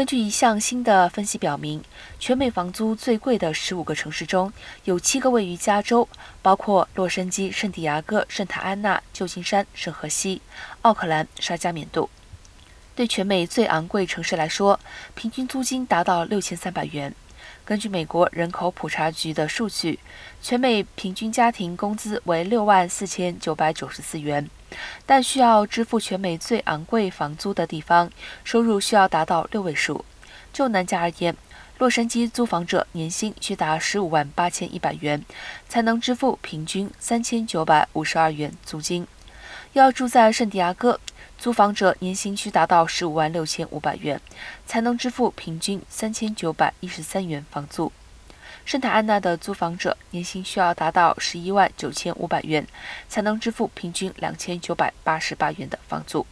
根据一项新的分析表明，全美房租最贵的十五个城市中有七个位于加州，包括洛杉矶、圣地亚哥、圣塔安娜、旧金山、圣荷西、奥克兰、沙加缅度。对全美最昂贵城市来说，平均租金达到六千三百元。根据美国人口普查局的数据，全美平均家庭工资为六万四千九百九十四元。但需要支付全美最昂贵房租的地方，收入需要达到六位数。就南加而言，洛杉矶租房者年薪需达十五万八千一百元，才能支付平均三千九百五十二元租金。要住在圣地亚哥，租房者年薪需达到十五万六千五百元，才能支付平均三千九百一十三元房租。圣塔安娜的租房者年薪需要达到十一万九千五百元，才能支付平均两千九百八十八元的房租。